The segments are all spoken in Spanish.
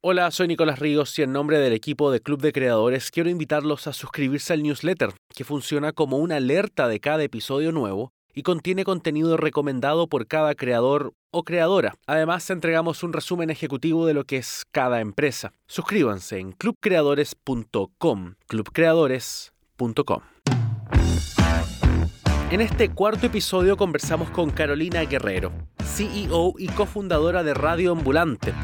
Hola, soy Nicolás Ríos y en nombre del equipo de Club de Creadores quiero invitarlos a suscribirse al newsletter, que funciona como una alerta de cada episodio nuevo y contiene contenido recomendado por cada creador o creadora. Además, entregamos un resumen ejecutivo de lo que es cada empresa. Suscríbanse en clubcreadores.com, clubcreadores.com. En este cuarto episodio conversamos con Carolina Guerrero, CEO y cofundadora de Radio Ambulante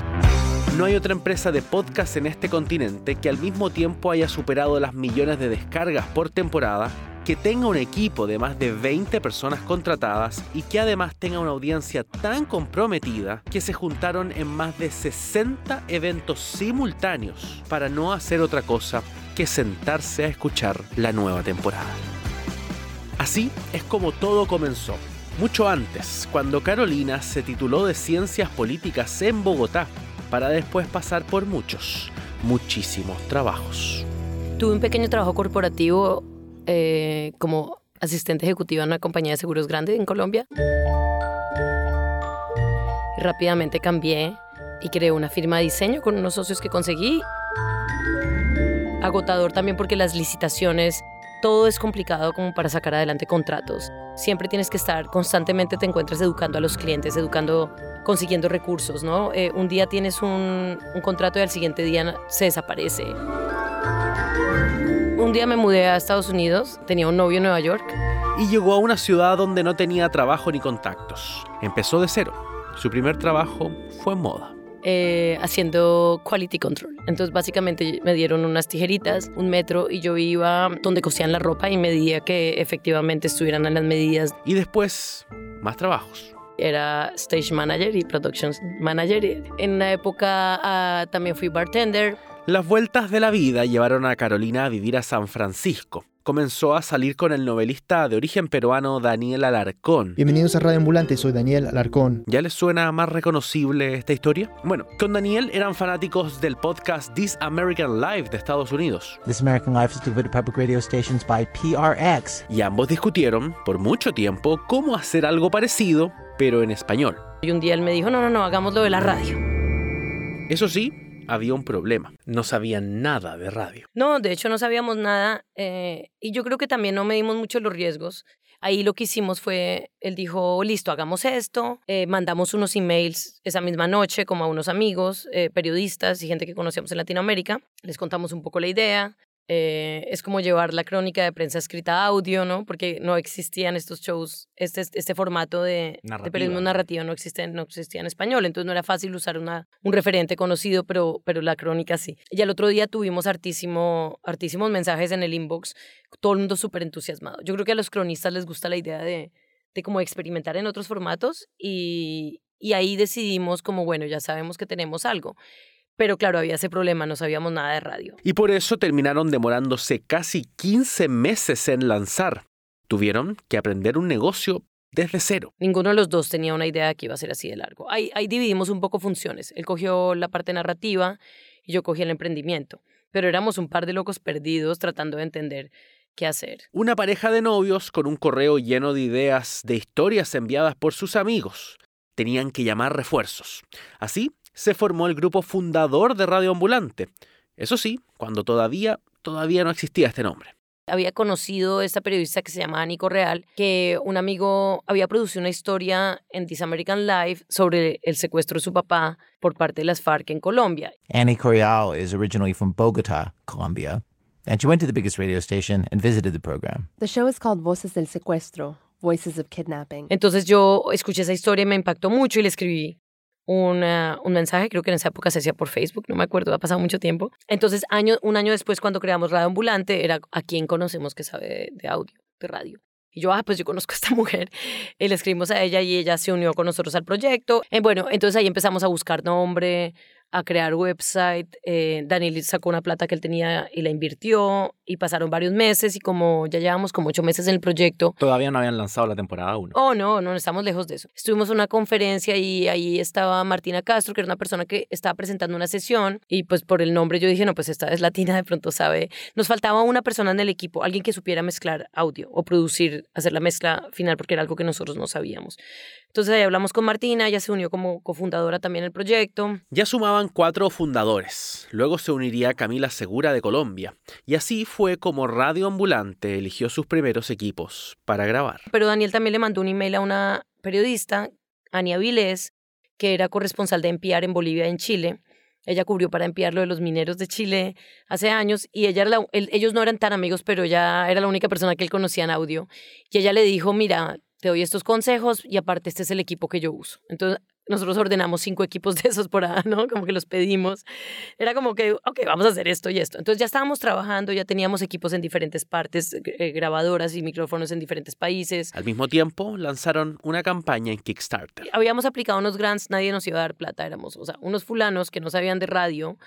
no hay otra empresa de podcast en este continente que al mismo tiempo haya superado las millones de descargas por temporada, que tenga un equipo de más de 20 personas contratadas y que además tenga una audiencia tan comprometida que se juntaron en más de 60 eventos simultáneos para no hacer otra cosa que sentarse a escuchar la nueva temporada. Así es como todo comenzó. Mucho antes, cuando Carolina se tituló de Ciencias Políticas en Bogotá para después pasar por muchos, muchísimos trabajos. Tuve un pequeño trabajo corporativo eh, como asistente ejecutiva en una compañía de seguros grande en Colombia. Rápidamente cambié y creé una firma de diseño con unos socios que conseguí. Agotador también porque las licitaciones todo es complicado como para sacar adelante contratos. Siempre tienes que estar, constantemente te encuentras educando a los clientes, educando, consiguiendo recursos, ¿no? Eh, un día tienes un, contrato y al siguiente día se desaparece. Un día me mudé a Estados Unidos, tenía un novio en Nueva York. Y llegó a una ciudad donde no tenía trabajo ni contactos. Empezó de cero. Su primer trabajo fue moda. Eh, haciendo quality control. Entonces básicamente me dieron unas tijeritas, un metro y yo iba donde cosían la ropa y medía que efectivamente estuvieran en las medidas. Y después, más trabajos. Era stage manager y production manager. En una época ah, también fui bartender. Las vueltas de la vida llevaron a Carolina a vivir a San Francisco comenzó a salir con el novelista de origen peruano Daniel Alarcón. Bienvenidos a Radio Ambulante, soy Daniel Alarcón. ¿Ya les suena más reconocible esta historia? Bueno, con Daniel eran fanáticos del podcast This American Life de Estados Unidos. This American Life is distributed public radio stations by PRX. Y ambos discutieron por mucho tiempo cómo hacer algo parecido, pero en español. Y un día él me dijo, no, no, no, hagámoslo de la radio. Eso sí, había un problema. No sabían nada de radio. No, de hecho no sabíamos nada eh, y yo creo que también no medimos mucho los riesgos. Ahí lo que hicimos fue, él dijo, listo, hagamos esto. Eh, mandamos unos emails esa misma noche como a unos amigos, eh, periodistas y gente que conocíamos en Latinoamérica. Les contamos un poco la idea. Eh, es como llevar la crónica de prensa escrita a audio, ¿no? Porque no existían estos shows, este, este formato de, de periodismo narrativo no, existe, no existía en español, entonces no era fácil usar una, un referente conocido, pero, pero la crónica sí. Y al otro día tuvimos hartísimo, hartísimos mensajes en el inbox, todo el mundo súper entusiasmado. Yo creo que a los cronistas les gusta la idea de, de como experimentar en otros formatos y, y ahí decidimos como, bueno, ya sabemos que tenemos algo. Pero claro, había ese problema, no sabíamos nada de radio. Y por eso terminaron demorándose casi 15 meses en lanzar. Tuvieron que aprender un negocio desde cero. Ninguno de los dos tenía una idea de que iba a ser así de largo. Ahí, ahí dividimos un poco funciones. Él cogió la parte narrativa y yo cogí el emprendimiento. Pero éramos un par de locos perdidos tratando de entender qué hacer. Una pareja de novios con un correo lleno de ideas, de historias enviadas por sus amigos. Tenían que llamar refuerzos. Así se formó el grupo fundador de Radio Ambulante. Eso sí, cuando todavía, todavía no existía este nombre. Había conocido a esta periodista que se llamaba Nico Real, que un amigo había producido una historia en This American Life sobre el secuestro de su papá por parte de las FARC en Colombia. Annie Correal is originally from Bogota, Colombia, and she went to the biggest radio station and visited the program. The show is called Voces del Secuestro, Voices of Kidnapping. Entonces yo escuché esa historia y me impactó mucho y le escribí una, un mensaje, creo que en esa época se hacía por Facebook, no me acuerdo, ha pasado mucho tiempo. Entonces, año, un año después, cuando creamos Radio Ambulante, era a quien conocemos que sabe de, audio, de radio. Y yo, ah, pues yo conozco a esta mujer. Y le escribimos a ella y ella se unió con nosotros al proyecto. Eh, bueno, entonces ahí empezamos a buscar nombre, a crear website. Eh, Daniel sacó una plata que él tenía y la invirtió y pasaron varios meses y como ya llevamos como ocho meses en el proyecto. Todavía no habían lanzado la temporada 1. Oh, no, no, estamos lejos de eso. Estuvimos en una conferencia y ahí estaba Martina Castro, que era una persona que estaba presentando una sesión y pues por el nombre yo dije, no, pues esta es latina, de pronto sabe. Nos faltaba una persona en el equipo, alguien que supiera mezclar audio o producir, hacer la mezcla final porque era algo que nosotros no sabíamos. Entonces ahí hablamos con Martina, ella se unió como cofundadora también del proyecto. Ya sumaban cuatro fundadores. Luego se uniría Camila Segura de Colombia. Y así fue como Radio Ambulante eligió sus primeros equipos para grabar. Pero Daniel también le mandó un email a una periodista, Ania Vilés, que era corresponsal de NPR en Bolivia y en Chile. Ella cubrió para NPR lo de los mineros de Chile hace años y ella ellos no eran tan amigos, pero ella era la única persona que él conocía en audio. Y ella le dijo, mira, te doy estos consejos y aparte este es el equipo que yo uso. Entonces nosotros ordenamos cinco equipos de esos por ahí, ¿no? Como que los pedimos. Era como que, ok, vamos a hacer esto y esto. Entonces ya estábamos trabajando, ya teníamos equipos en diferentes partes, eh, grabadoras y micrófonos en diferentes países. Al mismo tiempo, lanzaron una campaña en Kickstarter. Habíamos aplicado unos grants, nadie nos iba a dar plata, éramos, o sea, unos fulanos que no sabían de radio,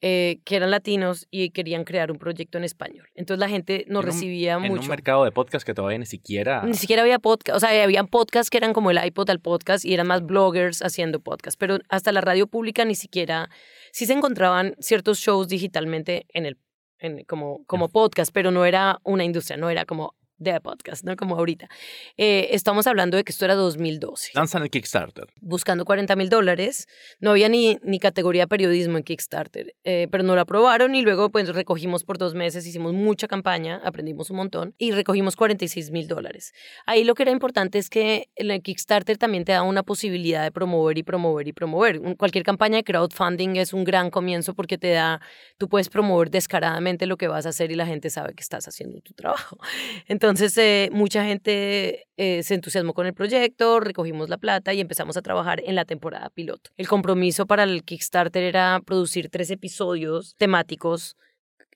eh, que eran latinos y querían crear un proyecto en español. Entonces la gente nos recibía mucho. En un mercado de podcast que todavía ni siquiera... Ni siquiera había podcast, o sea, había podcasts que eran como el iPod al podcast y eran más bloggers haciendo podcast, pero hasta la radio pública ni siquiera, sí se encontraban ciertos shows digitalmente en el, en, como, como podcast, pero no era una industria, no era como de podcast, ¿no? Como ahorita. Eh, estamos hablando de que esto era 2012. Lanzan el Kickstarter. Buscando 40 mil dólares. No había ni, ni categoría periodismo en Kickstarter, eh, pero no lo aprobaron y luego pues recogimos por dos meses, hicimos mucha campaña, aprendimos un montón y recogimos 46 mil dólares. Ahí lo que era importante es que el Kickstarter también te da una posibilidad de promover y promover y promover. Cualquier campaña de crowdfunding es un gran comienzo porque te da, tú puedes promover descaradamente lo que vas a hacer y la gente sabe que estás haciendo tu trabajo. Entonces, entonces, eh, mucha gente eh, se entusiasmó con el proyecto, recogimos la plata y empezamos a trabajar en la temporada piloto. El compromiso para el Kickstarter era producir tres episodios temáticos,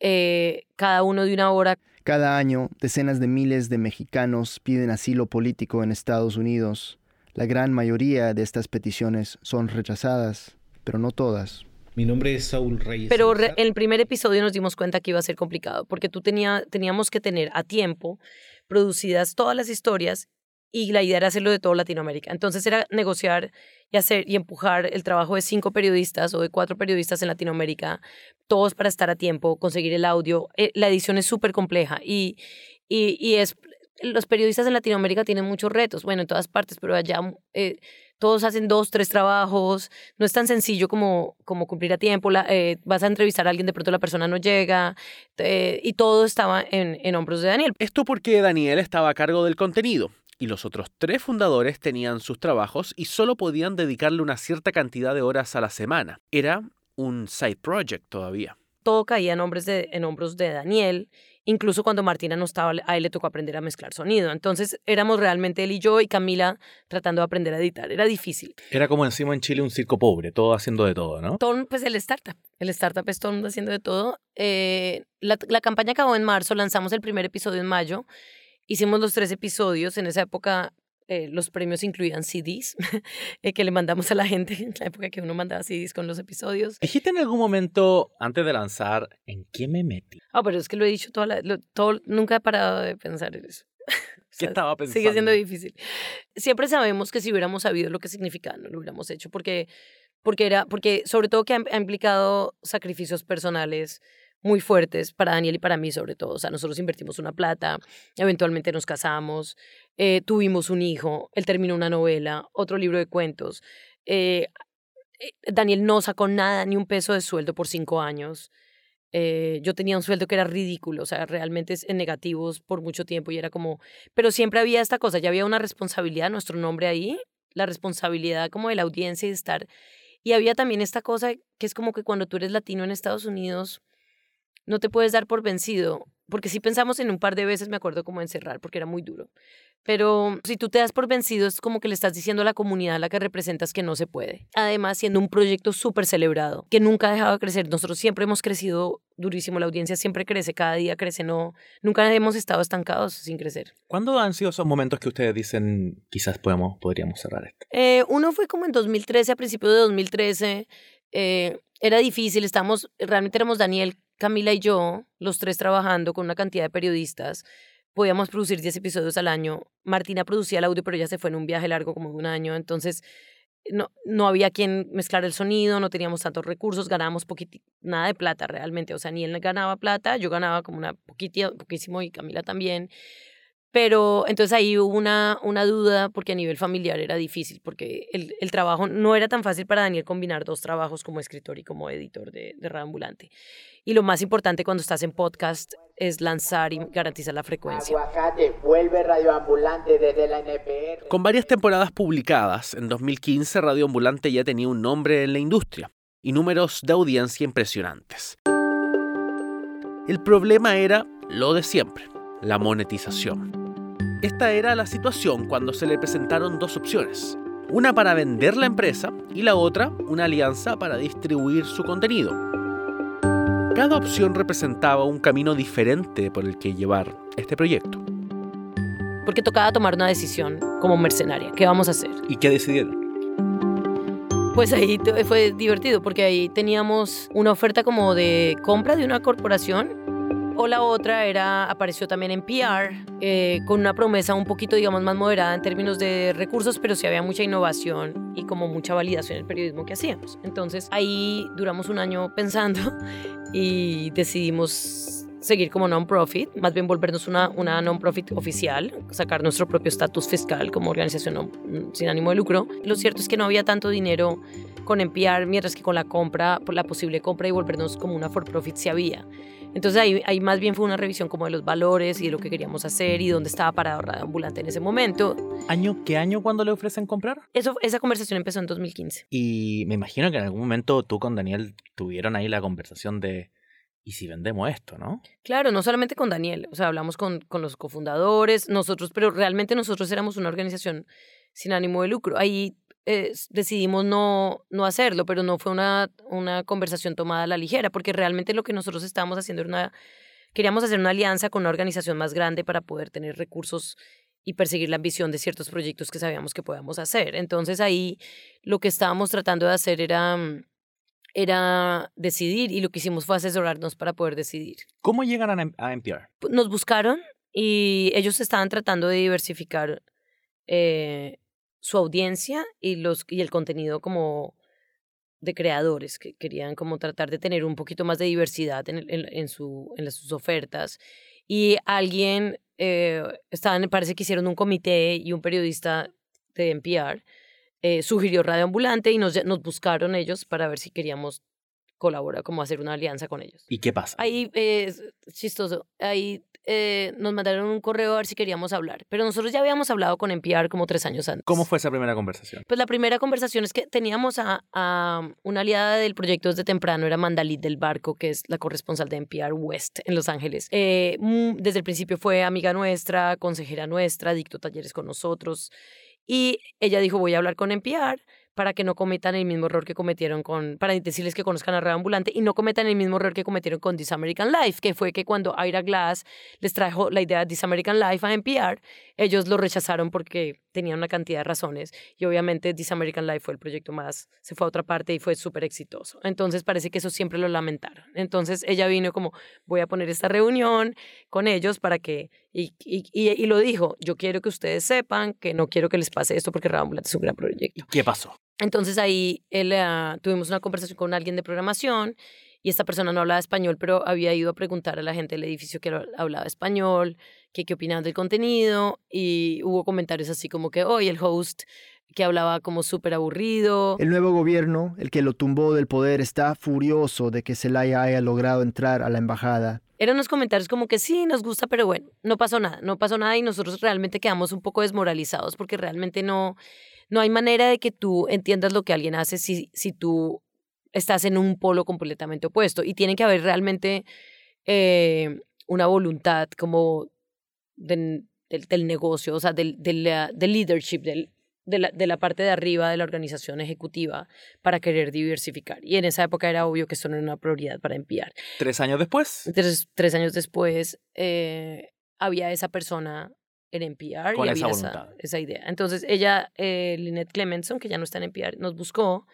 eh, cada uno de una hora. Cada año, decenas de miles de mexicanos piden asilo político en Estados Unidos. La gran mayoría de estas peticiones son rechazadas, pero no todas. Mi nombre es Saúl Reyes. Pero en el primer episodio nos dimos cuenta que iba a ser complicado, porque tú tenía, teníamos que tener a tiempo producidas todas las historias y la idea era hacerlo de toda Latinoamérica. Entonces era negociar y hacer y empujar el trabajo de cinco periodistas o de cuatro periodistas en Latinoamérica, todos para estar a tiempo, conseguir el audio. Eh, la edición es súper compleja y, y, y, es los periodistas en Latinoamérica tienen muchos retos, bueno, en todas partes, pero allá eh, todos hacen dos, tres trabajos, no es tan sencillo como, como cumplir a tiempo, eh, vas a entrevistar a alguien, de pronto la persona no llega, eh, y todo estaba en, en hombros de Daniel. Esto porque Daniel estaba a cargo del contenido y los otros tres fundadores tenían sus trabajos y solo podían dedicarle una cierta cantidad de horas a la semana. Era un side project todavía. Todo caía en, hombros de, en hombros de Daniel Incluso cuando Martina no estaba, a él le tocó aprender a mezclar sonido. Entonces éramos realmente él y yo y Camila tratando de aprender a editar. Era difícil. Era como encima en Chile un circo pobre, todo haciendo de todo, ¿no? Todo, pues el startup. El startup es todo haciendo de todo. Eh, la, la campaña acabó en marzo, lanzamos el primer episodio en mayo. Hicimos los tres episodios. En esa época eh, los premios incluían CDs eh, que le mandamos a la gente en la época que uno mandaba CDs con los episodios. ¿Dijiste en algún momento, antes de lanzar, en qué me metí? Ah, pero es que lo he dicho toda la, todo, nunca he parado de pensar en eso. ¿Qué estaba pensando? Sigue siendo difícil. Siempre sabemos que si hubiéramos sabido lo que significaba, no lo hubiéramos hecho, porque, porque, era, porque sobre todo que ha implicado sacrificios personales, muy fuertes para Daniel y para mí sobre todo. O sea, nosotros invertimos una plata, eventualmente nos casamos, eh, tuvimos un hijo, él terminó una novela, otro libro de cuentos. Eh, eh, Daniel no sacó nada, ni un peso de sueldo por cinco años. yo tenía un sueldo que era ridículo, o sea, realmente en negativos por mucho tiempo y era como, pero siempre había esta cosa, ya había una responsabilidad, nuestro nombre ahí, la responsabilidad como de la audiencia y de estar. Y había también esta cosa que es como que cuando tú eres latino en Estados Unidos, no te puedes dar por vencido, porque si pensamos en un par de veces, me acuerdo como encerrar, porque era muy duro. Pero si tú te das por vencido, es como que le estás diciendo a la comunidad a la que representas que no se puede. Además, siendo un proyecto súper celebrado, que nunca ha dejado de crecer. Nosotros siempre hemos crecido durísimo, la audiencia siempre crece, cada día crece, no, nunca hemos estado estancados sin crecer. ¿Cuándo han sido esos momentos que ustedes dicen, quizás podemos, podríamos cerrar esto? Eh, uno fue como en 2013, a principios de 2013. Eh, era difícil, estamos, realmente éramos Daniel, Camila y yo, los tres trabajando con una cantidad de periodistas, podíamos producir 10 episodios al año. Martina producía el audio, pero ya se fue en un viaje largo como de un año, entonces no, no había quien mezclar el sonido, no teníamos tantos recursos, ganábamos nada de plata realmente, o sea, ni él ganaba plata, yo ganaba como una poquitito, poquísimo y Camila también. Pero entonces ahí hubo una, una duda porque a nivel familiar era difícil, porque el, el trabajo no era tan fácil para Daniel combinar dos trabajos como escritor y como editor de, de Radio Ambulante. Y lo más importante cuando estás en podcast es lanzar y garantizar la frecuencia. Aguacate, vuelve Radio Ambulante desde la NPR. Con varias temporadas publicadas, en 2015 Radio Ambulante ya tenía un nombre en la industria y números de audiencia impresionantes. El problema era lo de siempre, la monetización. Esta era la situación cuando se le presentaron dos opciones. Una para vender la empresa y la otra una alianza para distribuir su contenido. Cada opción representaba un camino diferente por el que llevar este proyecto. Porque tocaba tomar una decisión como mercenaria. ¿Qué vamos a hacer? ¿Y qué decidieron? Pues ahí fue divertido porque ahí teníamos una oferta como de compra de una corporación o la otra era, apareció también en PR eh, con una promesa un poquito, digamos, más moderada en términos de recursos, pero sí había mucha innovación y como mucha validación en el periodismo que hacíamos. Entonces ahí duramos un año pensando y decidimos seguir como non-profit, más bien volvernos una, non-profit oficial, sacar nuestro propio estatus fiscal como organización sin ánimo de lucro. Lo cierto es que no había tanto dinero con NPR, mientras que con la compra, por la posible compra y volvernos como una for-profit sí había. Entonces ahí, ahí más bien fue una revisión como de los valores y de lo que queríamos hacer y dónde estaba parado Radio Ambulante en ese momento. ¿Año, ¿Qué año cuando le ofrecen comprar? Eso, esa conversación empezó en 2015. Y me imagino que en algún momento tú con Daniel tuvieron ahí la conversación de ¿y si vendemos esto, no? Claro, no solamente con Daniel, o sea, hablamos con, con los cofundadores, nosotros, pero realmente nosotros éramos una organización sin ánimo de lucro. Ahí eh, decidimos no, no hacerlo, pero no fue una, una conversación tomada a la ligera, porque realmente lo que nosotros estábamos haciendo era una, queríamos hacer una alianza con una organización más grande para poder tener recursos y perseguir la ambición de ciertos proyectos que sabíamos que podíamos hacer. Entonces ahí lo que estábamos tratando de hacer era, mm, era decidir y lo que hicimos fue asesorarnos para poder decidir ¿Cómo llegan a, a NPR? nos buscaron y ellos estaban tratando de diversificar eh, su audiencia y, los, y el contenido como de creadores que querían como tratar de tener un poquito más de diversidad en, su, en las- sus ofertas. Y alguien, eh, parece que hicieron un comité y un periodista de NPR eh, sugirió Radio Ambulante y nos, nos buscaron ellos para ver si queríamos colaborar, como hacer una alianza con ellos. ¿Y qué pasa? Ahí eh, es chistoso. Ahí eh, nos mandaron un correo a ver si queríamos hablar. Pero nosotros ya habíamos hablado con NPR como tres años antes. ¿Cómo fue esa primera conversación? Pues la primera conversación es que teníamos a, a una aliada del proyecto desde temprano, era Mandalit del Barco, que es la corresponsal de NPR West en Los Ángeles. Eh, desde el principio fue amiga nuestra, consejera nuestra, dictó talleres con nosotros. Y ella dijo, voy a hablar con NPR para que no cometan el mismo error que cometieron con, para decirles que conozcan a Radio Ambulante y no cometan el mismo error que cometieron con This American Life, que fue que cuando Ira Glass les trajo la idea de This American Life a NPR, ellos lo rechazaron porque tenían una cantidad de razones y obviamente This American Life fue el proyecto más, se fue a otra parte y fue súper exitoso. Entonces parece que eso siempre lo lamentaron. Entonces ella vino como, voy a poner esta reunión con ellos para que, y, y, y, y lo dijo, yo quiero que ustedes sepan que no quiero que les pase esto porque Radio Ambulante es un gran proyecto. ¿Y qué pasó? Entonces ahí él, ah, tuvimos una conversación con alguien de programación y esta persona no hablaba español, pero había ido a preguntar a la gente del edificio que hablaba español, que qué opinaban del contenido y hubo comentarios así como que hoy el host que hablaba como súper aburrido. El nuevo gobierno, el que lo tumbó del poder, está furioso de que Zelaya haya logrado entrar a la embajada. Eran unos comentarios como que sí, nos gusta, pero bueno, no pasó nada, no pasó nada y nosotros realmente quedamos un poco desmoralizados porque realmente no, no hay manera de que tú entiendas lo que alguien hace si, si tú estás en un polo completamente opuesto y tiene que haber realmente eh, una voluntad como de- del, del negocio, o sea, del, del, del leadership, del, de, la, de la parte de arriba de la organización ejecutiva para querer diversificar. Y en esa época era obvio que eso no era una prioridad para enviar. ¿Tres años después? Entonces, tres años después, eh, había esa persona en NPR Con y esa había voluntad. esa, idea. Entonces, ella, eh, Lynette Clemenson, que ya no está en NPR, nos buscó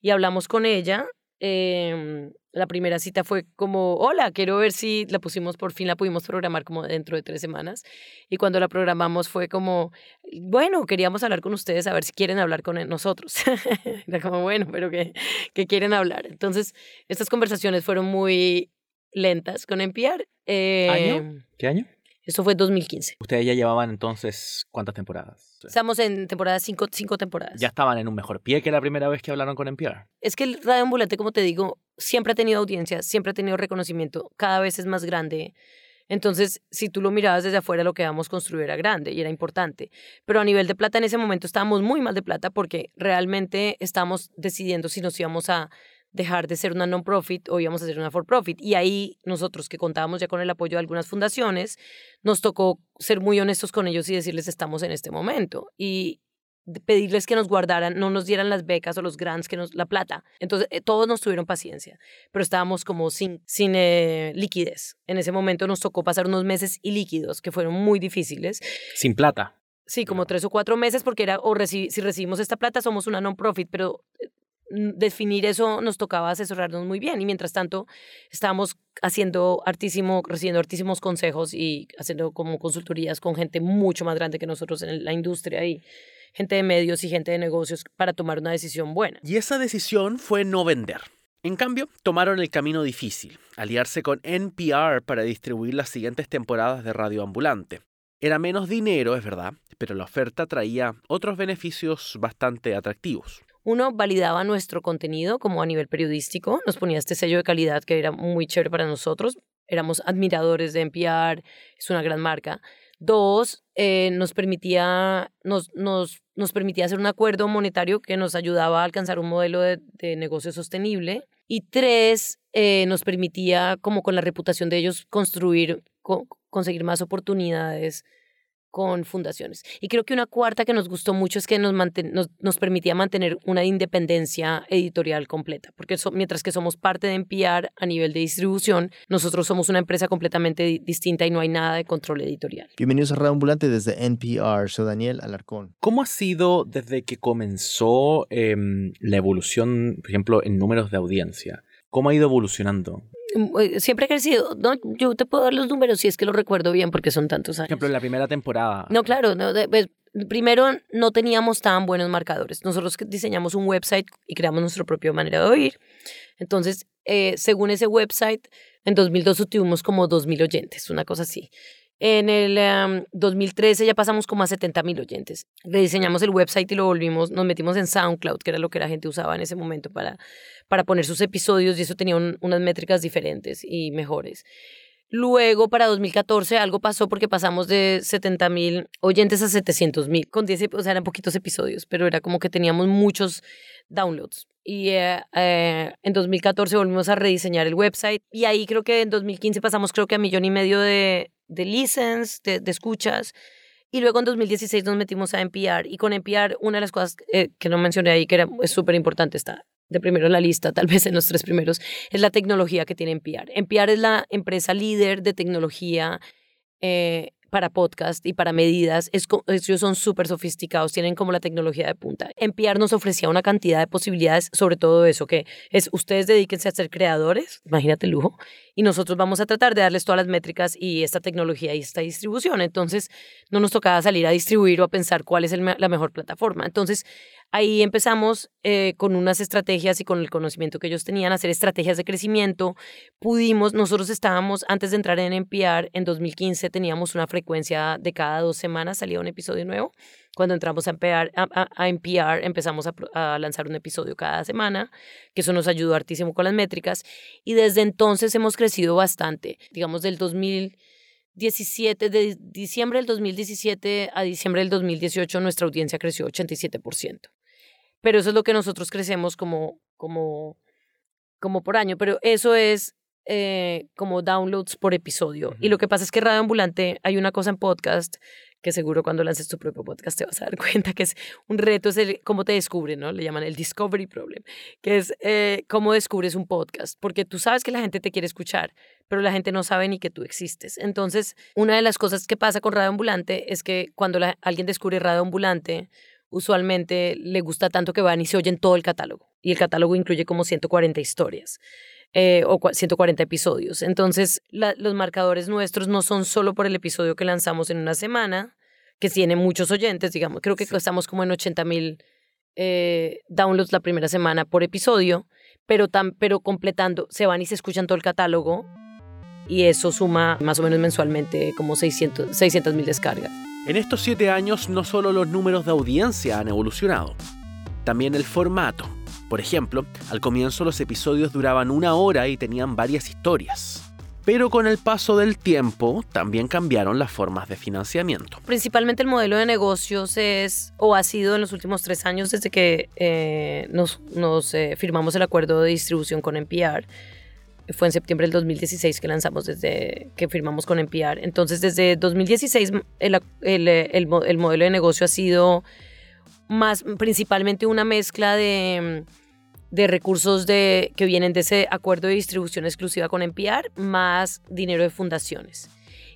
y hablamos con ella. Eh, la primera cita fue como, hola, quiero ver si la pusimos, por fin la pudimos programar como dentro de tres semanas. Y cuando la programamos fue como, bueno, queríamos hablar con ustedes a ver si quieren hablar con nosotros. Era como, bueno, pero que, que quieren hablar. Entonces, estas conversaciones fueron muy lentas con NPR. Eh, ¿Año? ¿Qué año? Esto fue 2015. Ustedes ya llevaban entonces cuántas temporadas? Estamos en temporada 5 cinco, temporadas. Ya estaban en un mejor pie que la primera vez que hablaron con NPR. Es que el Radio Ambulante, como te digo, siempre ha tenido audiencia, siempre ha tenido reconocimiento, cada vez es más grande. Entonces, si tú lo mirabas desde afuera, lo que íbamos a construir era grande y era importante. Pero a nivel de plata, en ese momento estábamos muy mal de plata porque realmente estábamos decidiendo si nos íbamos a dejar de ser una non-profit o íbamos a ser una for-profit. Y ahí nosotros, que contábamos ya con el apoyo de algunas fundaciones, nos tocó ser muy honestos con ellos y decirles estamos en este momento. Y pedirles que nos guardaran, no nos dieran las becas o los grants, que nos, la plata. Entonces, eh, todos nos tuvieron paciencia, pero estábamos como sin, sin eh, liquidez. En ese momento nos tocó pasar unos meses ilíquidos que fueron muy difíciles. Sin plata. Sí, como tres o cuatro meses, porque era, o si recibimos esta plata, somos una non-profit, pero eh, definir eso nos tocaba asesorarnos muy bien y mientras tanto estábamos haciendo artísimo, recibiendo artísimos consejos y haciendo como consultorías con gente mucho más grande que nosotros en la industria y gente de medios y gente de negocios para tomar una decisión buena. Y esa decisión fue no vender. En cambio, tomaron el camino difícil, aliarse con NPR para distribuir las siguientes temporadas de Radio Ambulante. Era menos dinero, es verdad, pero la oferta traía otros beneficios bastante atractivos. Uno, validaba nuestro contenido como a nivel periodístico, nos ponía este sello de calidad que era muy chévere para nosotros, éramos admiradores de NPR, es una gran marca. Dos, eh, nos, permitía, nos, nos, nos, permitía hacer un acuerdo monetario que nos ayudaba a alcanzar un modelo de, negocio sostenible. Y tres, eh, nos permitía, como con la reputación de ellos, construir, conseguir más oportunidades con fundaciones. Y creo que una cuarta que nos gustó mucho es que nos, nos, permitía mantener una independencia editorial completa, porque mientras que somos parte de NPR a nivel de distribución, nosotros somos una empresa completamente distinta y no hay nada de control editorial. Bienvenidos a Radio Ambulante desde NPR, soy Daniel Alarcón. ¿Cómo ha sido desde que comenzó em, la evolución, por ejemplo, en números de audiencia? ¿Cómo ha ido evolucionando? Mm, eh, siempre ha crecido. No, yo te puedo dar los números si es que lo recuerdo bien porque son tantos años. Por ejemplo, en la primera temporada. No, claro. No, pues, primero, no teníamos tan buenos marcadores. Nosotros diseñamos un website y creamos nuestra propia manera de oír. Entonces, eh, según ese website, en 2002 tuvimos como 2.000 oyentes, una cosa así. En el 2013 ya pasamos como a 70 mil oyentes. Rediseñamos el website y lo volvimos, nos metimos en SoundCloud, que era lo que la gente usaba en ese momento para, para poner sus episodios y eso tenía unas métricas diferentes y mejores. Luego, para 2014, algo pasó porque pasamos de 70 mil oyentes a 700 mil, con 10, o sea, eran poquitos episodios, pero era como que teníamos muchos downloads. Y eh, eh, en 2014 volvimos a rediseñar el website y ahí creo que en 2015 pasamos creo que a millón y medio de, de listens, de, escuchas. Y luego en 2016 nos metimos a NPR y con NPR una de las cosas eh, que no mencioné ahí que era, es súper importante está de primero en la lista, tal vez en los tres primeros, es la tecnología que tiene NPR. NPR es la empresa líder de tecnología eh, para podcast y para medidas. Es, ellos son súper sofisticados, tienen como la tecnología de punta. NPR nos ofrecía una cantidad de posibilidades sobre todo eso, que es ustedes dedíquense a ser creadores, imagínate el lujo, y nosotros vamos a tratar de darles todas las métricas y esta tecnología y esta distribución. Entonces, no nos tocaba salir a distribuir o a pensar cuál es la mejor plataforma. Entonces, Ahí empezamos eh, con unas estrategias y con el conocimiento que ellos tenían, a hacer estrategias de crecimiento. Pudimos, nosotros estábamos, antes de entrar en NPR, en 2015 teníamos una frecuencia de cada dos semanas salía un episodio nuevo. Cuando entramos a NPR, a, NPR empezamos a, a, lanzar un episodio cada semana, que eso nos ayudó hartísimo con las métricas. Y desde entonces hemos crecido bastante. Digamos, del 2000 17, de diciembre del 2017 a diciembre del 2018 nuestra audiencia creció 87%. Pero eso es lo que nosotros crecemos como, como, como por año, pero eso es eh, como downloads por episodio. Y lo que pasa es que Radio Ambulante, hay una cosa en podcast que seguro cuando lances tu propio podcast te vas a dar cuenta que es un reto, es el cómo te descubren, ¿no? Le llaman el discovery problem, que es eh, cómo descubres un podcast, porque tú sabes que la gente te quiere escuchar, pero la gente no sabe ni que tú existes. Entonces, una de las cosas que pasa con Radio Ambulante es que cuando alguien descubre Radio Ambulante, usualmente le gusta tanto que van y se oyen todo el catálogo. Y el catálogo incluye como 140 historias. Eh, o 140 episodios. Entonces, los marcadores nuestros no son solo por el episodio que lanzamos en una semana, que tiene muchos oyentes, digamos, creo que estamos como en 80 mil eh, downloads la primera semana por episodio, pero, tan, pero completando, se van y se escuchan todo el catálogo y eso suma más o menos mensualmente como 600 mil descargas. En estos siete años no solo los números de audiencia han evolucionado, también el formato. Por ejemplo, al comienzo los episodios duraban una hora y tenían varias historias. Pero con el paso del tiempo también cambiaron las formas de financiamiento. Principalmente el modelo de negocios es o ha sido en los últimos tres años desde que eh, nos, eh, firmamos el acuerdo de distribución con NPR. Fue en septiembre del 2016 que lanzamos desde que firmamos con NPR. Entonces desde 2016 el, el, el modelo de negocio ha sido más principalmente una mezcla de de recursos de, que vienen de ese acuerdo de distribución exclusiva con NPR, más dinero de fundaciones.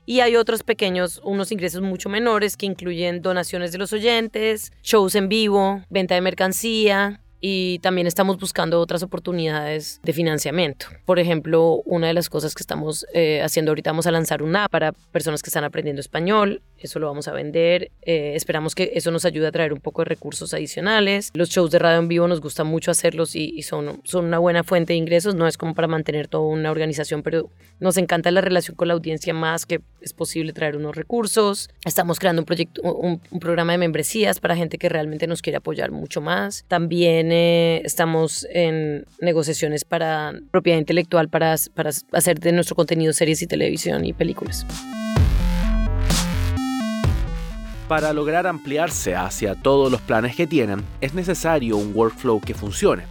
Y hay otros pequeños, unos ingresos mucho menores que incluyen donaciones de los oyentes, shows en vivo, venta de mercancía, y también estamos buscando otras oportunidades de financiamiento. Por ejemplo, una de las cosas que estamos eh, haciendo ahorita, vamos a lanzar una app para personas que están aprendiendo español, eso lo vamos a vender, eh, esperamos que eso nos ayude a traer un poco de recursos adicionales. Los shows de radio en vivo nos gusta mucho hacerlos y, son, son una buena fuente de ingresos, no es como para mantener toda una organización, pero nos encanta la relación con la audiencia más que es posible traer unos recursos. Estamos creando un proyecto, un, un programa de membresías para gente que realmente nos quiere apoyar mucho más. También estamos en negociaciones para propiedad intelectual para, para hacer de nuestro contenido series y televisión y películas. Para lograr ampliarse hacia todos los planes que tienen, es necesario un workflow que funcione.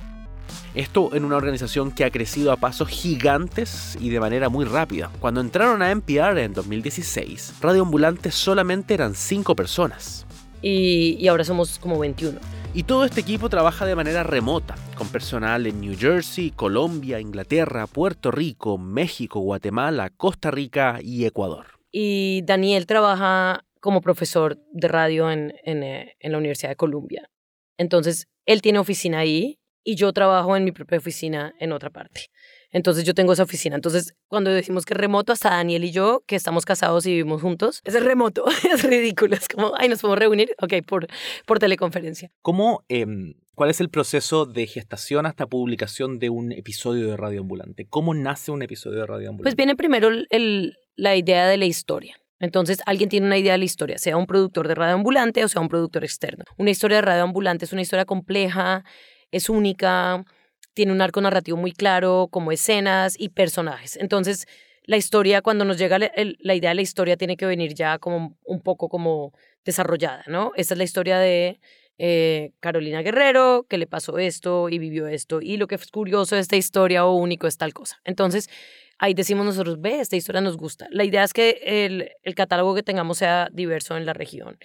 Esto en una organización que ha crecido a pasos gigantes y de manera muy rápida. Cuando entraron a NPR en 2016, Radio Ambulante solamente eran 5 personas. Y, y ahora somos como 21. Y todo este equipo trabaja de manera remota, con personal en New Jersey, Colombia, Inglaterra, Puerto Rico, México, Guatemala, Costa Rica y Ecuador. Y Daniel trabaja como profesor de radio en, en, eh, la Universidad de Columbia. Entonces, él tiene oficina ahí y yo trabajo en mi propia oficina en otra parte. Entonces yo tengo esa oficina. Entonces cuando decimos que es remoto, hasta Daniel y yo, que estamos casados y vivimos juntos, es remoto. es ridículo. Es como, ay, nos podemos reunir, ok, por, por teleconferencia. ¿Cómo, em, cuál es el proceso de gestación hasta publicación de un episodio de Radio Ambulante? ¿Cómo nace un episodio de Radio Ambulante? Pues viene primero el, la idea de la historia. Entonces, alguien tiene una idea de la historia, sea un productor de radio ambulante o sea un productor externo. Una historia de radio ambulante es una historia compleja, es única, tiene un arco narrativo muy claro, como escenas y personajes. Entonces, la historia, cuando nos llega la idea de la historia, tiene que venir ya como un poco como desarrollada, ¿no? Esta es la historia de eh, Carolina Guerrero, que le pasó esto y vivió esto, y lo que es curioso de esta historia o único es tal cosa. Entonces, ahí decimos nosotros, ve, esta historia nos gusta. La idea es que el, el catálogo que tengamos sea diverso en la región.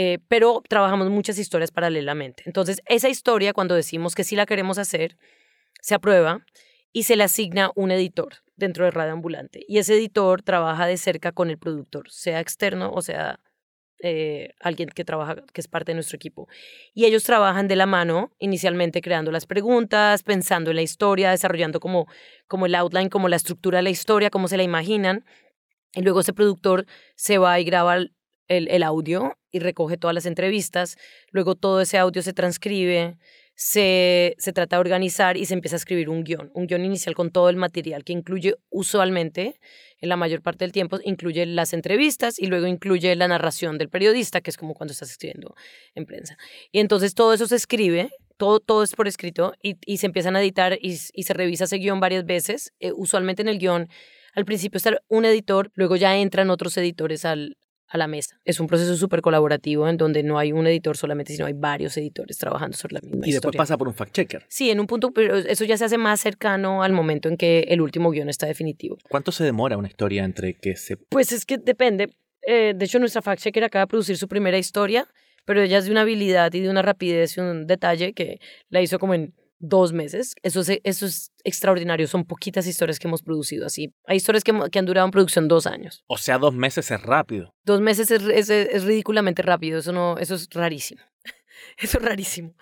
Eh, pero trabajamos muchas historias paralelamente. Entonces, esa historia, cuando decimos que sí la queremos hacer, se aprueba y se le asigna un editor dentro de Radio Ambulante. Y ese editor trabaja de cerca con el productor, sea externo o sea eh, alguien que trabaja, que es parte de nuestro equipo. Y ellos trabajan de la mano, inicialmente creando las preguntas, pensando en la historia, desarrollando como, como el outline, como la estructura de la historia, cómo se la imaginan. Y luego ese productor se va y graba el, el audio y recoge todas las entrevistas. Luego todo ese audio se transcribe, se, se trata de organizar y se empieza a escribir un guion, un guion inicial con todo el material que incluye usualmente, en la mayor parte del tiempo, incluye las entrevistas y luego incluye la narración del periodista, que es como cuando estás escribiendo en prensa. Y entonces todo eso se escribe, todo, todo es por escrito y, y se empiezan a editar y, y, se revisa ese guion varias veces. Eh, usualmente en el guion al principio está un editor, luego ya entran otros editores al, a la mesa. Es un proceso súper colaborativo en donde no hay un editor solamente, sino hay varios editores trabajando sobre la misma Y después pasa por un fact-checker. Sí, en un punto, pero eso ya se hace más cercano al momento en que el último guion está definitivo. ¿Cuánto se demora una historia entre que se...? Pues es que depende. Eh, de hecho, nuestra fact-checker acaba de producir su primera historia, pero ella es de una habilidad y de una rapidez y un detalle que la hizo como en dos meses. Eso es, eso es extraordinario. Son poquitas historias que hemos producido así. Hay historias que, que han durado en producción dos años. O sea, dos meses es rápido. Dos meses es, es, es ridículamente rápido. Eso, no, eso es rarísimo. eso es rarísimo.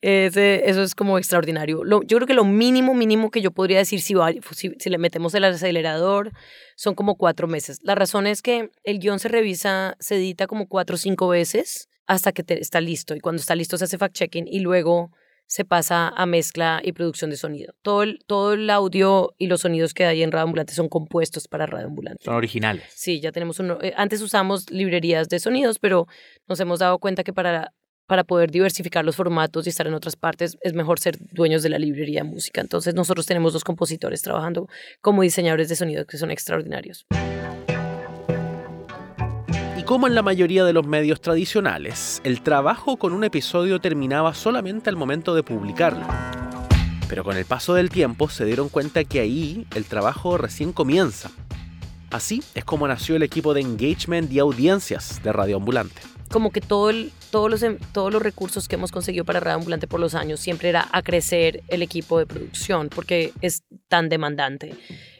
Ese, eso es como extraordinario. Lo, yo creo que lo mínimo, mínimo que yo podría decir si, si, si, le metemos el acelerador son como cuatro meses. La razón es que el guion se revisa, se edita como cuatro o cinco veces hasta que te, está listo. Y cuando está listo se hace fact-checking y luego se pasa a mezcla y producción de sonido. Todo el, todo el audio y los sonidos que hay en Radio Ambulante son compuestos para Radio Ambulante. Son originales. Sí, ya tenemos uno. eh, Antes usamos librerías de sonidos, pero nos hemos dado cuenta que para, para poder diversificar los formatos y estar en otras partes es mejor ser dueños de la librería de música. Entonces nosotros tenemos dos compositores trabajando como diseñadores de sonido que son extraordinarios. Como en la mayoría de los medios tradicionales, el trabajo con un episodio terminaba solamente al momento de publicarlo. Pero con el paso del tiempo se dieron cuenta que ahí el trabajo recién comienza. Así es como nació el equipo de engagement y audiencias de Radio Ambulante. Como que todo el, todos, los, em- todos los recursos que hemos conseguido para Radio Ambulante por los años siempre era a crecer el equipo de producción, porque es tan demandante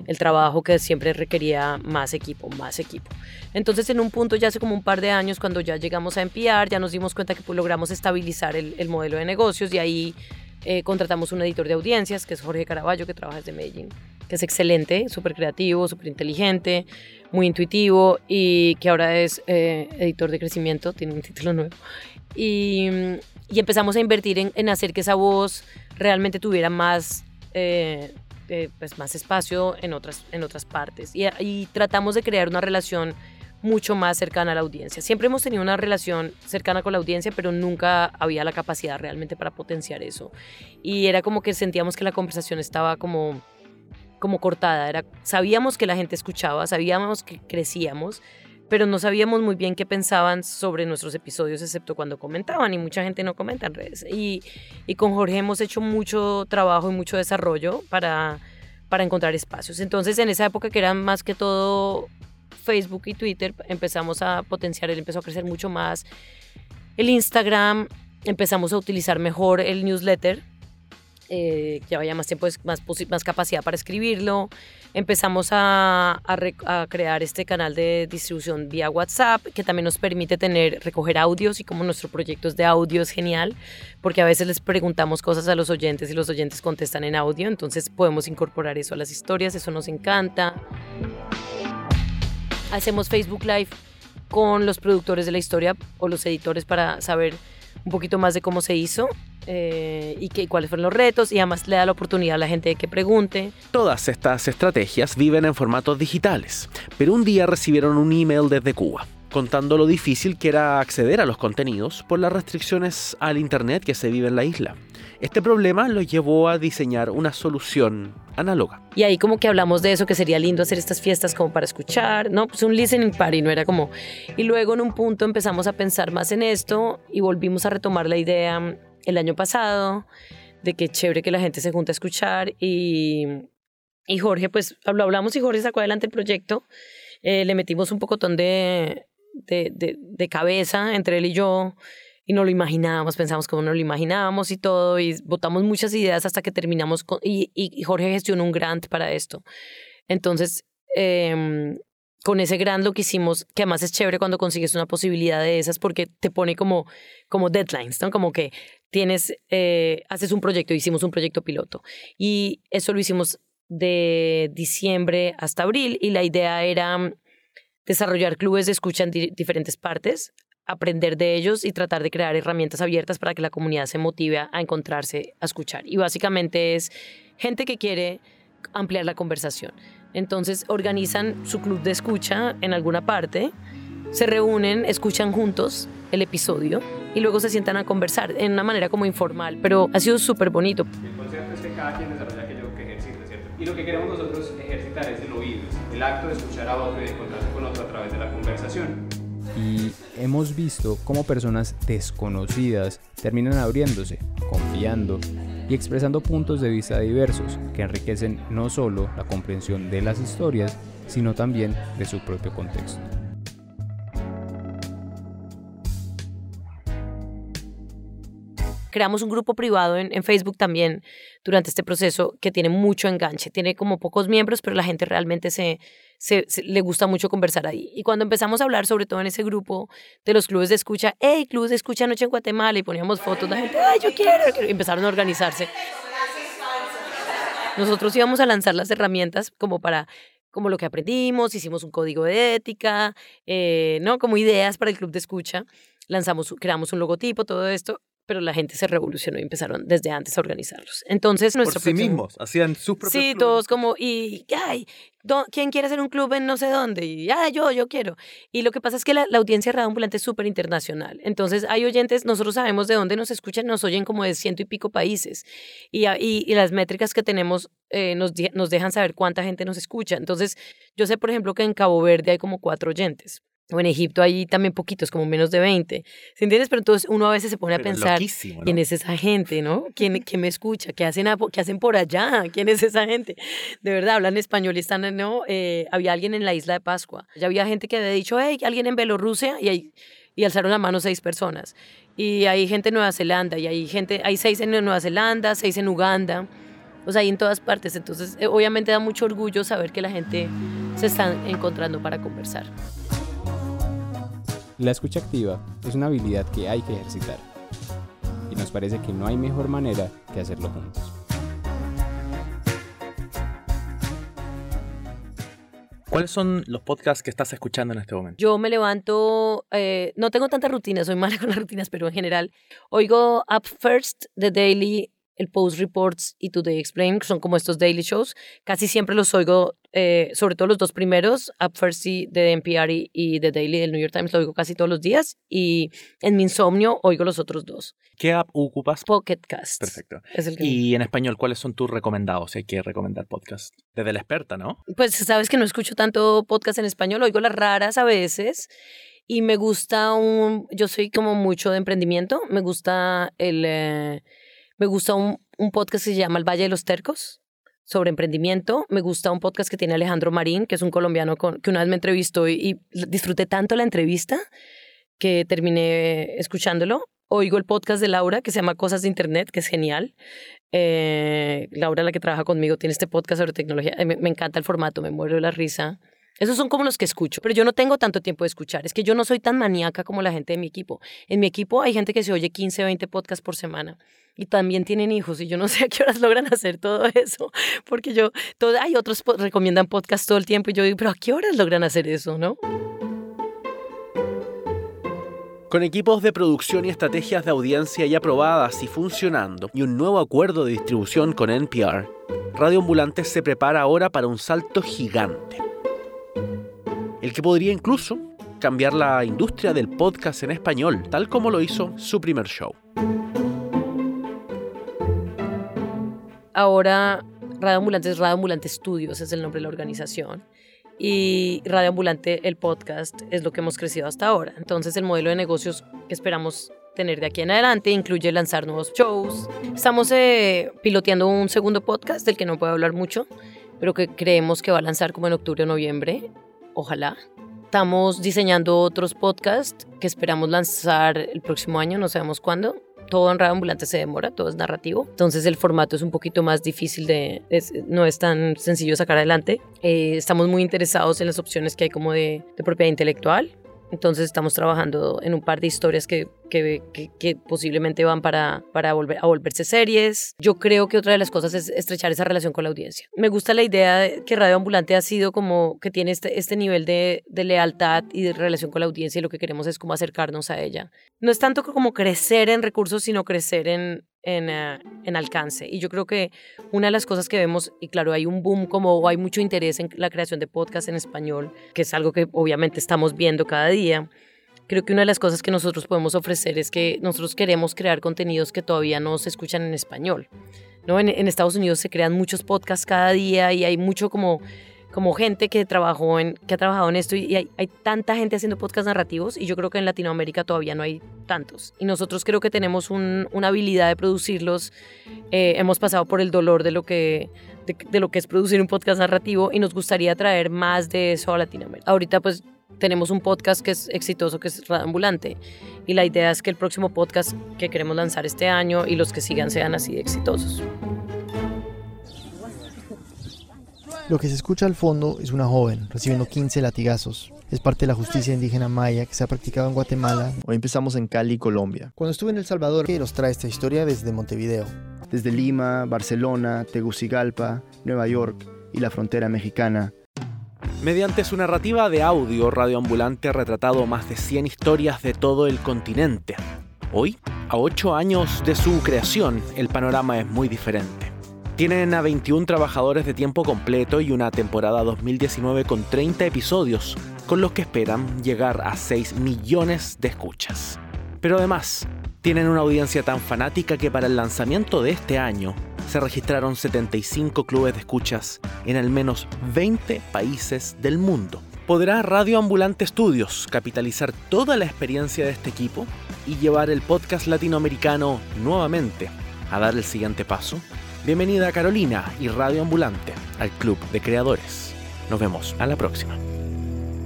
el trabajo que siempre requería más equipo, más equipo. Entonces, en un punto, ya hace como un par de años, cuando ya llegamos a enviar, ya nos dimos cuenta que pues, logramos estabilizar el, el modelo de negocios y ahí eh, contratamos un editor de audiencias, que es Jorge Caraballo, que trabaja desde Medellín, es excelente, súper creativo, súper inteligente, muy intuitivo y que ahora es eh, editor de crecimiento, tiene un título nuevo. Y, empezamos a invertir en, hacer que esa voz realmente tuviera más, eh, eh, pues más espacio en otras, en otras partes. Y tratamos de crear una relación mucho más cercana a la audiencia. Siempre hemos tenido una relación cercana con la audiencia, pero nunca había la capacidad realmente para potenciar eso. Y era como que sentíamos que la conversación estaba como como cortada. Era, sabíamos que la gente escuchaba, sabíamos que crecíamos, pero no sabíamos muy bien qué pensaban sobre nuestros episodios, excepto cuando comentaban, y mucha gente no comenta en redes. Y, y con Jorge hemos hecho mucho trabajo y mucho desarrollo para, para encontrar espacios. Entonces, en esa época que eran más que todo Facebook y Twitter, empezamos a potenciar, él empezó a crecer mucho más. El Instagram, empezamos a utilizar mejor el newsletter, eh, que vaya más tiempo, más, más capacidad para escribirlo. Empezamos a crear este canal de distribución vía WhatsApp, que también nos permite tener, recoger audios y como nuestro proyecto es de audio es genial, porque a veces les preguntamos cosas a los oyentes y los oyentes contestan en audio, entonces podemos incorporar eso a las historias, eso nos encanta. Hacemos Facebook Live con los productores de la historia o los editores para saber un poquito más de cómo se hizo eh, y qué, cuáles fueron los retos y además le da la oportunidad a la gente de que pregunte. Todas estas estrategias viven en formatos digitales, pero un día recibieron un email desde Cuba contando lo difícil que era acceder a los contenidos por las restricciones al Internet que se vive en la isla. Este problema los llevó a diseñar una solución análoga. Y ahí como que hablamos de eso, que sería lindo hacer estas fiestas como para escuchar, ¿no? Pues un listening party, no era como... Y luego en un punto empezamos a pensar más en esto y volvimos a retomar la idea el año pasado de que chévere que la gente se junta a escuchar y, y Jorge, pues lo hablamos y Jorge sacó adelante el proyecto. Eh, le metimos un pocotón de, de, de, de cabeza entre él y yo y no lo imaginábamos, pensamos como no lo imaginábamos y todo, y votamos muchas ideas hasta que terminamos con, y, y Jorge gestionó un grant para esto. Entonces, eh, con ese grant lo que hicimos, que además es chévere cuando consigues una posibilidad de esas porque te pone como, como deadlines, ¿no? Como que tienes, eh, haces un proyecto, hicimos un proyecto piloto y eso lo hicimos de diciembre hasta abril y la idea era desarrollar clubes de escucha en di diferentes partes, aprender de ellos y tratar de crear herramientas abiertas para que la comunidad se motive a encontrarse, a escuchar. Y básicamente es gente que quiere ampliar la conversación. Entonces organizan su club de escucha en alguna parte, se reúnen, escuchan juntos el episodio y luego se sientan a conversar en una manera como informal, pero ha sido súper bonito. El concepto es que cada quien desarrolla aquello que ejercita, ¿cierto? Y lo que queremos nosotros ejercitar es el oído, el acto de escuchar a otro y de encontrarse con otro a través de la conversación. y hemos visto cómo personas desconocidas terminan abriéndose, confiando y expresando puntos de vista diversos que enriquecen no solo la comprensión de las historias, sino también de su propio contexto. Creamos un grupo privado en, en, Facebook también durante este proceso que tiene mucho enganche. Tiene como pocos miembros, pero la gente realmente se, se, se, le gusta mucho conversar ahí. Y cuando empezamos a hablar, sobre todo en ese grupo de los clubes de escucha, hey, clubes de escucha noche en Guatemala, y poníamos fotos, la gente, ay, yo quiero, y empezaron a organizarse. Nosotros íbamos a lanzar las herramientas como para como lo que aprendimos, hicimos un código de ética, eh, ¿no? Como ideas para el club de escucha, lanzamos, creamos un logotipo, todo esto, pero la gente se revolucionó y empezaron desde antes a organizarlos. Entonces, nuestro Por sí próximo- mismos, hacían sus propios Sí, clubes. todos como, y, ay, ¿quién quiere hacer un club en no sé dónde? Y, ah, yo, yo quiero. Y lo que pasa es que la, la audiencia de Radio Ambulante es súper internacional. Entonces, hay oyentes, nosotros sabemos de dónde nos escuchan, nos oyen como de ciento y pico países. Y, a- y, y las métricas que tenemos eh, nos, nos dejan saber cuánta gente nos escucha. Entonces, yo sé, por ejemplo, que en Cabo Verde hay como cuatro oyentes. O en Egipto hay también poquitos, como menos de 20. ¿Se entiendes? Pero entonces uno a veces se pone a Pero pensar, ¿no? ¿quién es esa gente, no? ¿Quién, quién me escucha? ¿Qué hacen, a- qué hacen por allá? ¿Quién es esa gente? De verdad, hablan español y están, ¿no? Eh, había alguien en la isla de Pascua. Ya había gente que había dicho, hey, alguien en Bielorrusia y, ahí- y alzaron la mano seis personas. Y hay gente en Nueva Zelanda y hay gente, hay seis en Nueva Zelanda, seis en Uganda. O sea, hay en todas partes. Entonces, eh, obviamente da mucho orgullo saber que la gente se está encontrando para conversar. La escucha activa es una habilidad que hay que ejercitar. Y nos parece que no hay mejor manera que hacerlo juntos. ¿Cuáles son los podcasts que estás escuchando en este momento? Yo me levanto, eh, no tengo tantas rutinas, soy mala con las rutinas, pero en general oigo Up First, The Daily, el Post Reports y Today Explain, que son como estos daily shows. Casi siempre los oigo, eh, sobre todo los dos primeros, Up First de NPR y, y The Daily del New York Times, lo oigo casi todos los días. Y en mi insomnio oigo los otros dos. ¿Qué app ocupas? Pocket. Perfecto. Es el que Y en español, ¿cuáles son tus recomendados si hay que recomendar podcast? Desde la experta, ¿no? Pues sabes que no escucho tanto podcast en español, oigo las raras a veces y me gusta un, yo soy como mucho de emprendimiento, me gusta el, eh, me gusta un, un podcast que se llama El Valle de los Tercos sobre emprendimiento, me gusta un podcast que tiene Alejandro Marín, que es un colombiano con, que una vez me entrevistó y, disfruté tanto la entrevista que terminé escuchándolo. Oigo el podcast de Laura que se llama Cosas de Internet, que es genial. Eh, Laura, la que trabaja conmigo, tiene este podcast sobre tecnología. Eh, Me, me encanta el formato, me muero de la risa. Esos son como los que escucho, pero yo no tengo tanto tiempo de escuchar. Es que yo no soy tan maníaca como la gente de mi equipo. En mi equipo hay gente que se oye 15, 20 podcasts por semana y también tienen hijos y yo no sé a qué horas logran hacer todo eso, porque yo, todo, hay otros recomiendan podcasts todo el tiempo y yo digo, pero ¿a qué horas logran hacer eso, no? Con equipos de producción y estrategias de audiencia ya aprobadas y funcionando, y un nuevo acuerdo de distribución con NPR, Radio Ambulante se prepara ahora para un salto gigante. El que podría incluso cambiar la industria del podcast en español, tal como lo hizo su primer show. Ahora Radio Ambulante es Radio Ambulante Studios, es el nombre de la organización. Y Radio Ambulante, el podcast, es lo que hemos crecido hasta ahora. Entonces el modelo de negocios que esperamos tener de aquí en adelante incluye lanzar nuevos shows. Estamos eh, piloteando un segundo podcast del que no puedo hablar mucho, pero que creemos que va a lanzar como en octubre o noviembre. Ojalá. Estamos diseñando otros podcasts que esperamos lanzar el próximo año, no sabemos cuándo. Todo en Radio Ambulante se demora, todo es narrativo. Entonces el formato es un poquito más difícil de... no es tan sencillo sacar adelante. Eh, estamos muy interesados en las opciones que hay como de propiedad intelectual. Entonces estamos trabajando en un par de historias que, que, que- posiblemente van para, para volver, a volverse series. Yo creo que otra de las cosas es estrechar esa relación con la audiencia. Me gusta la idea de que Radio Ambulante ha sido como que tiene este, este nivel de, de lealtad y de relación con la audiencia y lo que queremos es como acercarnos a ella. No es tanto como crecer en recursos, sino crecer en, en, eh, en alcance. Y yo creo que una de las cosas que vemos, y claro, hay un boom como hay mucho interés en la creación de podcasts en español, que es algo que obviamente estamos viendo cada día. Creo que una de las cosas que nosotros podemos ofrecer es que nosotros queremos crear contenidos que todavía no se escuchan en español. ¿no? En, en Estados Unidos se crean muchos podcasts cada día y hay mucho como, como gente que, trabajó en, que ha trabajado en esto y hay, hay tanta gente haciendo podcasts narrativos y yo creo que en Latinoamérica todavía no hay tantos. Y nosotros creo que tenemos un- una habilidad de producirlos. Eh, hemos pasado por el dolor de lo que de, lo que es producir un podcast narrativo y nos gustaría traer más de eso a Latinoamérica. Ahorita pues tenemos un podcast que es exitoso, que es Radio Ambulante, y la idea es que el próximo podcast que queremos lanzar este año y los que sigan sean así exitosos. Lo que se escucha al fondo es una joven recibiendo 15 latigazos. Es parte de la justicia indígena maya que se ha practicado en Guatemala. Hoy empezamos en Cali, Colombia. Cuando estuve en El Salvador, que nos trae esta historia desde Montevideo. Desde Lima, Barcelona, Tegucigalpa, Nueva York y la frontera mexicana. Mediante su narrativa de audio, Radio Ambulante ha retratado más de 100 historias de todo el continente. Hoy A ocho años de su creación, el panorama es muy diferente. Tienen a 21 trabajadores de tiempo completo y una temporada 2019 con 30 episodios, con los que esperan llegar a 6 millones de escuchas. Pero además, tienen una audiencia tan fanática que para el lanzamiento de este año se registraron 75 clubes de escuchas en al menos 20 países del mundo. ¿Podrá Radio Ambulante Studios capitalizar toda la experiencia de este equipo y llevar el podcast latinoamericano nuevamente a dar el siguiente paso? Bienvenida Carolina y Radio Ambulante al Club de Creadores. Nos vemos a la próxima.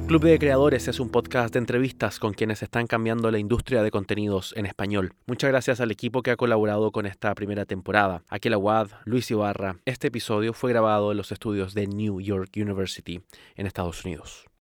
Club de Creadores es un podcast de entrevistas con quienes están cambiando la industria de contenidos en español. Muchas gracias al equipo que ha colaborado con esta primera temporada. Aquel Aguad, Luis Ibarra. Este episodio fue grabado en los estudios de New York University en Estados Unidos.